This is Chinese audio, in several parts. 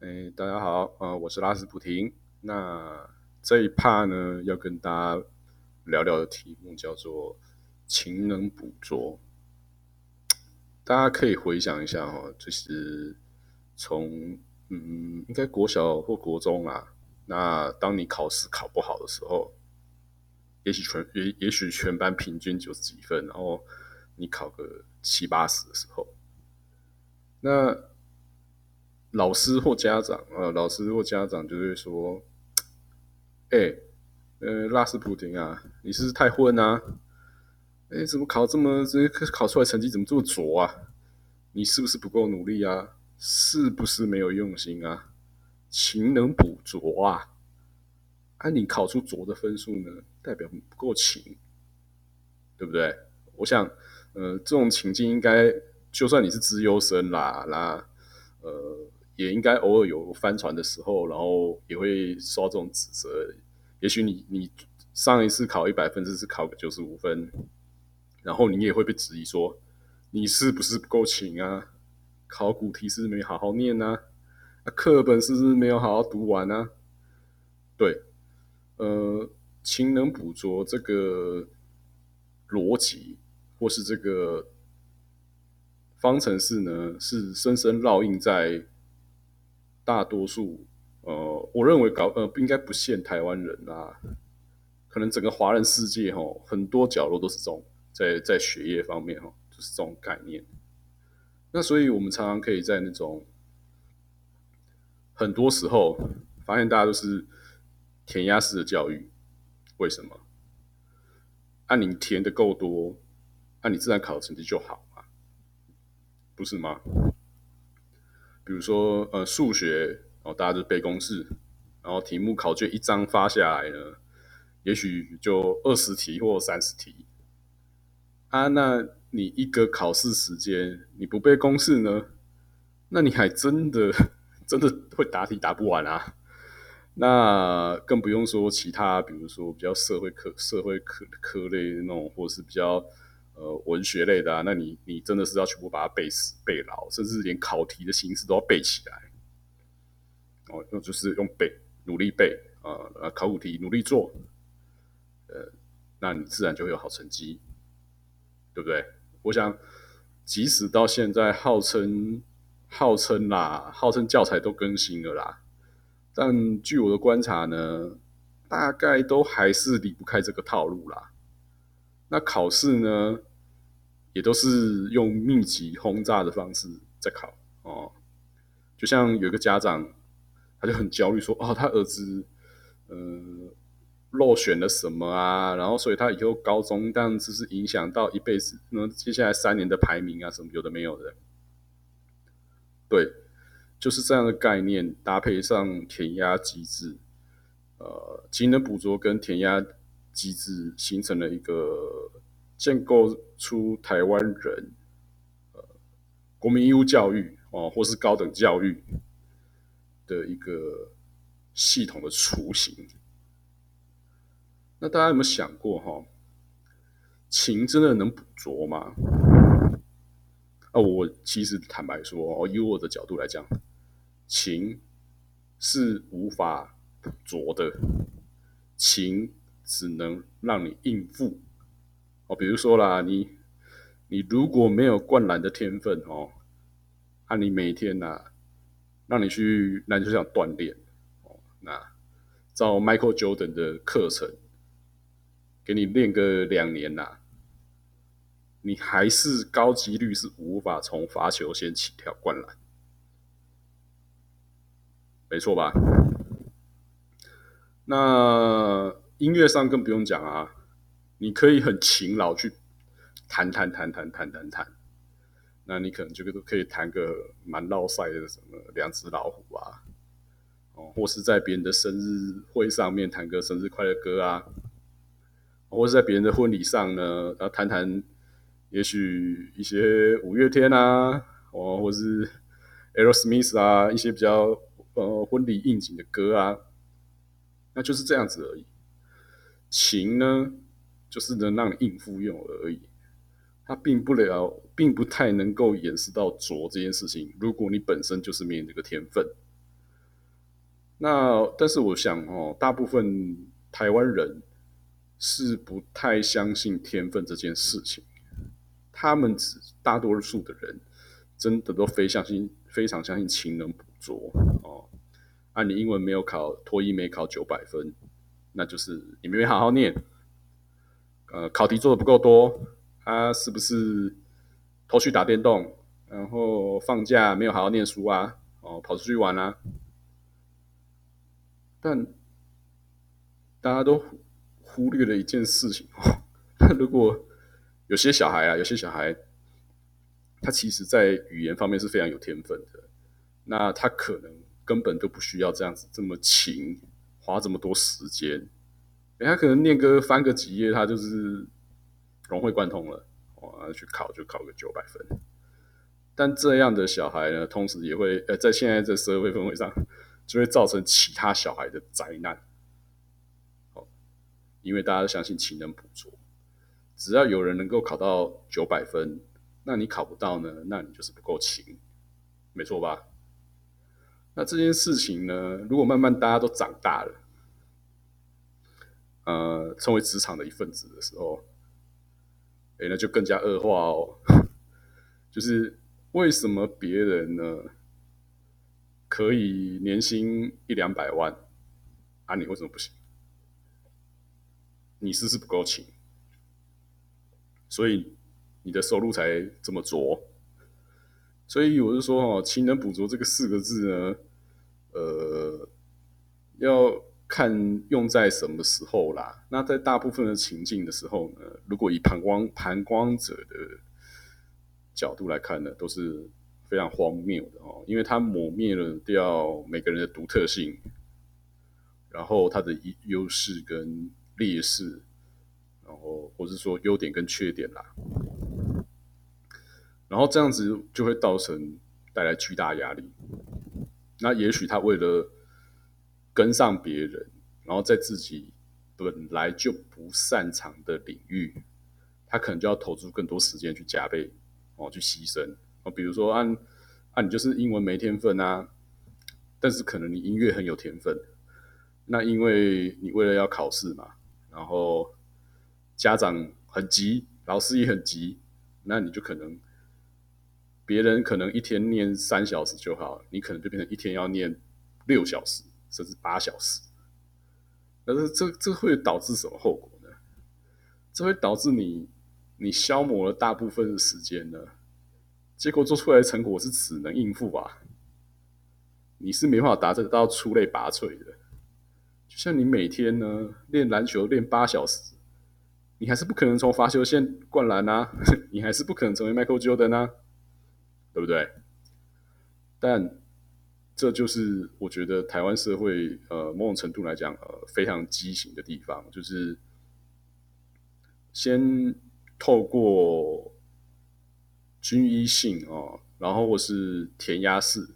哎，大家好，呃，我是拉斯普廷。那这一趴呢，要跟大家聊聊的题目叫做情能捕捉。大家可以回想一下哦，就是从嗯，应该国小或国中啦。那当你考试考不好的时候，也许全也也许全班平均九十几分，然后你考个七八十的时候，那。老师或家长啊，老师或家长就会说：“ 哎，呃，拉斯普廷啊，你是不是太混啊？哎，怎么考这么这考出来成绩怎么这么拙啊？你是不是不够努力啊？是不是没有用心啊？勤能补拙啊？啊，你考出拙的分数呢，代表不够勤，对不对？我想，呃，这种情境应该，就算你是资优生啦，那呃。”也应该偶尔有翻船的时候，然后也会受到这种指责。也许你你上一次考一百分，这次考个九十五分，然后你也会被质疑说你是不是不够勤啊？考古题是没好好念啊？课本是不是没有好好读完啊？对，呃，勤能捕捉这个逻辑，或是这个方程式呢，是深深烙印在。大多数，呃，我认为搞呃应该不限台湾人啦，可能整个华人世界哈，很多角落都是这种在在学业方面哈，就是这种概念。那所以我们常常可以在那种很多时候发现，大家都是填鸭式的教育。为什么？按你填的够多，按你自然考的成绩就好嘛，不是吗？比如说，呃，数学哦，大家就背公式，然后题目考卷一张发下来呢，也许就二十题或三十题啊。那你一个考试时间你不背公式呢，那你还真的 真的会答题答不完啊。那更不用说其他，比如说比较社会科、社会科科类那种，或是比较。呃，文学类的啊，那你你真的是要全部把它背死背牢，甚至连考题的形式都要背起来。哦，那就是用背，努力背啊，考古题努力做，呃，那你自然就会有好成绩，对不对？我想，即使到现在号称号称啦，号称教材都更新了啦，但据我的观察呢，大概都还是离不开这个套路啦。那考试呢？也都是用密集轰炸的方式在考哦，就像有一个家长，他就很焦虑说：“哦，他儿子，呃，落选了什么啊？然后所以他以后高中这样子是影响到一辈子，那接下来三年的排名啊什么有的没有的。”对，就是这样的概念搭配上填鸭机制，呃，技能捕捉跟填鸭机制形成了一个。建构出台湾人呃国民义务教育哦，或是高等教育的一个系统的雏形。那大家有没有想过哈？情真的能捕捉吗？啊，我其实坦白说，以我的角度来讲，情是无法捕捉的，情只能让你应付。哦，比如说啦，你你如果没有灌篮的天分哦，那你每天呐，让你去篮球场锻炼哦，那照 Michael Jordan 的课程，给你练个两年呐，你还是高几率是无法从罚球线起跳灌篮，没错吧？那音乐上更不用讲啊。你可以很勤劳去弹弹弹弹弹弹弹，那你可能这个都可以弹个蛮绕赛的什么两只老虎啊，哦，或是在别人的生日会上面弹个生日快乐歌啊，或是在别人的婚礼上呢，然后弹弹也许一些五月天啊，哦，或是 Aerosmith 啊，一些比较呃婚礼应景的歌啊，那就是这样子而已。琴呢？就是能让你应付用而已，它并不了，并不太能够演示到拙这件事情。如果你本身就是没有这个天分，那但是我想哦，大部分台湾人是不太相信天分这件事情，他们只大多数的人真的都非相信，非常相信勤能补拙哦。啊，你英文没有考，托一没考九百分，那就是你没好好念，呃，考题做的不够多，他是不是偷去打电动，然后放假没有好好念书啊？哦，跑出去玩啊？但大家都忽略了一件事情哦，如果有些小孩啊，有些小孩，他其实在语言方面是非常有天分的，那他可能。根本都不需要这样子这么勤，花这么多时间。他可能念个翻个几页，他就是融会贯通了。哦，去考就考个九百分。但这样的小孩呢，同时也会呃，在现在这社会氛围上，就会造成其他小孩的灾难。哦，因为大家都相信勤能补拙，只要有人能够考到九百分，那你考不到呢？那你就是不够勤，没错吧？那这件事情呢？如果慢慢大家都长大了，呃，成为职场的一份子的时候，哎，那就更加恶化哦。就是为什么别人呢可以年薪一两百万，啊，你为什么不行？你是不是不够勤？所以你的收入才这么拙。所以我就说哦，“勤能补拙”这个四个字呢。呃，要看用在什么时候啦。那在大部分的情境的时候呢，如果以旁观旁观者的角度来看呢，都是非常荒谬的哦，因为它抹灭了掉每个人的独特性，然后它的优势跟劣势，然后或是说优点跟缺点啦，然后这样子就会造成带来巨大压力。那也许他为了跟上别人，然后在自己本来就不擅长的领域，他可能就要投注更多时间去加倍哦，去牺牲哦。比如说，按按你就是英文没天分啊，但是可能你音乐很有天分。那因为你为了要考试嘛，然后家长很急，老师也很急，那你就可能。别人可能一天念三小时就好，你可能就变成一天要念六小时，甚至八小时。但是这这会导致什么后果呢？这会导致你你消磨了大部分的时间呢，结果做出来的成果是只能应付啊，你是没办法达得到出类拔萃的。就像你每天呢练篮球练八小时，你还是不可能从罚球线灌篮啊，你还是不可能成为 Michael Jordan 啊。对不对？但这就是我觉得台湾社会呃某种程度来讲呃非常畸形的地方，就是先透过均一性啊，然后或是填鸭式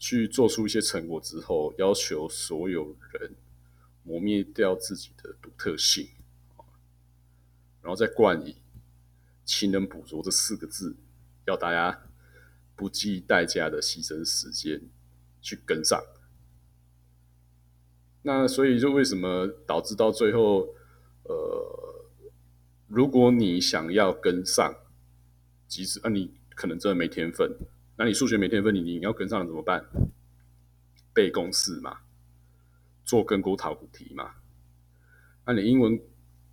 去做出一些成果之后，要求所有人磨灭掉自己的独特性然后再冠以“勤能补拙”这四个字，要大家。不计代价的牺牲时间去跟上，那所以就为什么导致到最后，呃，如果你想要跟上，即使啊你可能真的没天分，那你数学没天分，你你要跟上了怎么办？背公式嘛，做根骨考古题嘛，那你英文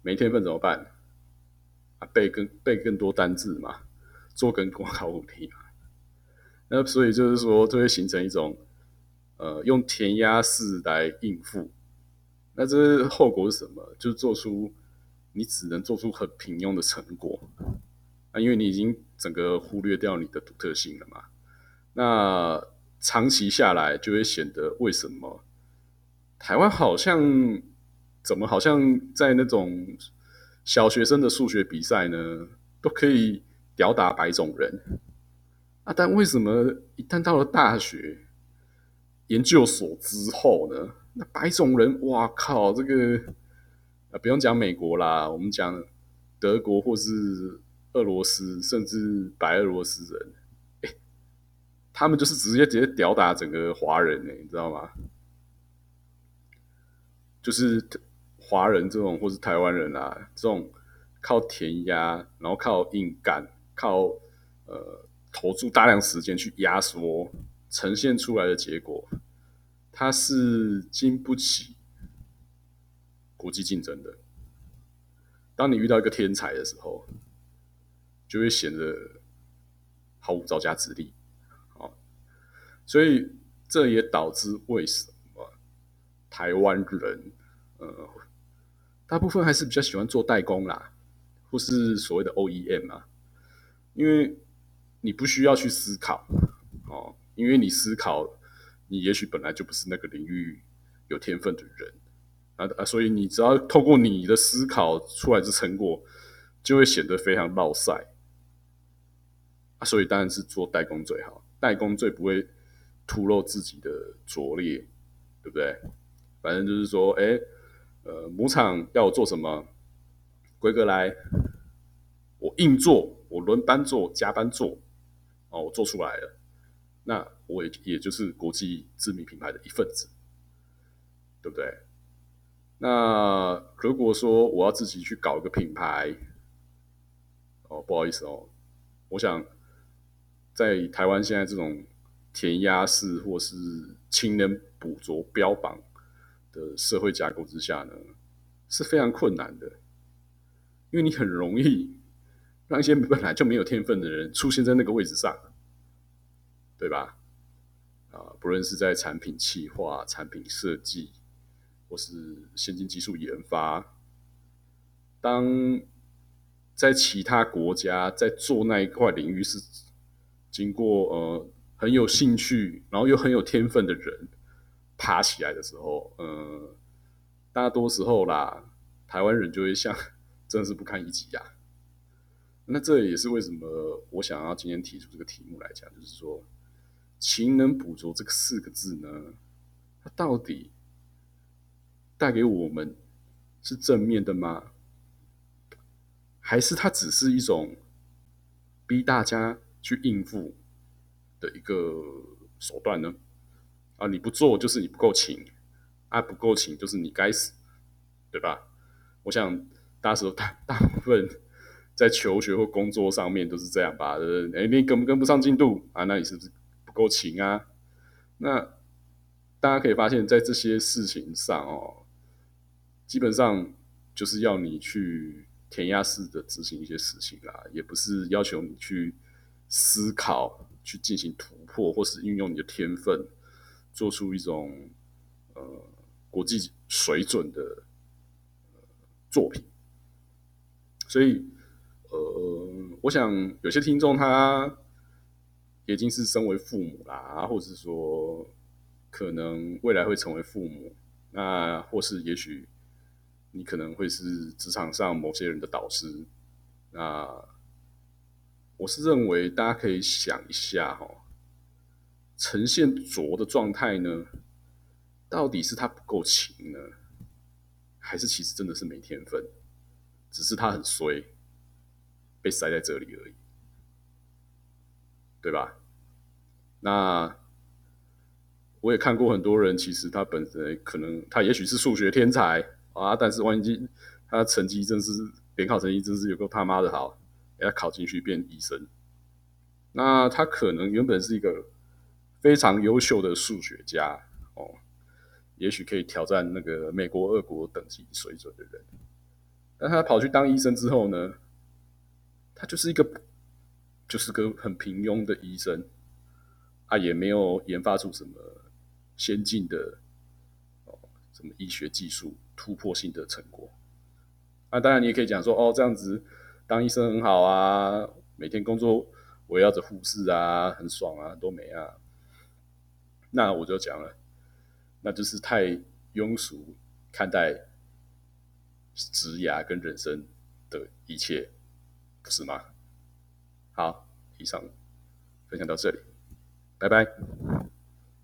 没天分怎么办？啊背更背更多单字嘛，做根骨考古题嘛。那所以就是说，就会形成一种，呃，用填鸭式来应付。那这后果是什么？就是做出你只能做出很平庸的成果。啊，因为你已经整个忽略掉你的独特性了嘛。那长期下来，就会显得为什么台湾好像怎么好像在那种小学生的数学比赛呢，都可以吊打白种人。啊！但为什么一旦到了大学研究所之后呢？那白种人，哇靠！这个啊，不用讲美国啦，我们讲德国或是俄罗斯，甚至白俄罗斯人，哎，他们就是直接直接吊打整个华人呢，你知道吗？就是华人这种或是台湾人啊，这种靠填鸭，然后靠硬干，靠呃投注大量时间去压缩呈现出来的结果，它是经不起国际竞争的。当你遇到一个天才的时候，就会显得毫无招架之力。啊，所以这也导致为什么台湾人呃大部分还是比较喜欢做代工啦，或是所谓的 OEM 啊，因为你不需要去思考哦，因为你思考，你也许本来就不是那个领域有天分的人。啊啊，所以你只要透过你的思考出来的成果，就会显得非常绕塞啊。所以当然是做代工最好，代工最不会突露自己的拙劣，对不对？反正就是说，哎，呃，母厂要我做什么，规格来，我硬做，我轮班做，加班做，哦，我做出来了，那我也也就是国际知名品牌的一份子，对不对？那如果说我要自己去搞一个品牌，哦，不好意思哦，我想在台湾现在这种填鸭式或是氢能捕捉标榜的社会架构之下呢，是非常困难的，因为你很容易让一些本来就没有天分的人出现在那个位置上，对吧？啊，不论是在产品企划、产品设计。或是先进技术研发，当在其他国家在做那一块领域是经过呃很有兴趣，然后又很有天分的人爬起来的时候，呃，大多时候啦，台湾人就会像真的是不堪一击呀。那这也是为什么我想要今天提出这个题目来讲，就是说“勤能补拙”这个四个字呢，它到底？带给我们是正面的吗？还是它只是一种逼大家去应付的一个手段呢？啊，你不做就是你不够勤，啊，不够勤就是你该死，对吧？我想大时候大大部分在求学或工作上面都是这样吧？哎，你跟不跟不上进度啊？那你是不是够勤啊？那大家可以发现，在这些事情上哦。基本上就是要你去填鸭式的执行一些事情啦，也不是要求你去思考、去进行突破，或是运用你的天分，做出一种呃国际水准的作品。所以，呃，我想有些听众他已经是身为父母啦，或者是说可能未来会成为父母，那或是也许。你可能会是职场上某些人的导师，那我是认为大家可以想一下哈，呈现拙的状态呢，到底是他不够勤呢，还是其实真的是没天分，只是他很衰，被塞在这里而已，对吧？那我也看过很多人，其实他本身可能他也许是数学天才。啊！但是万一他成绩真是联考成绩真是有够他妈的好，给他考进去变医生，那他可能原本是一个非常优秀的数学家哦，也许可以挑战那个美国、俄国等级水准的人，但他跑去当医生之后呢，他就是一个就是个很平庸的医生，啊，也没有研发出什么先进的哦什么医学技术。突破性的成果，那当然你也可以讲说，哦，这样子当医生很好啊，每天工作围绕着护士啊，很爽啊，多美啊。那我就讲了，那就是太庸俗看待职涯跟人生的一切，不是吗？好，以上分享到这里，拜拜。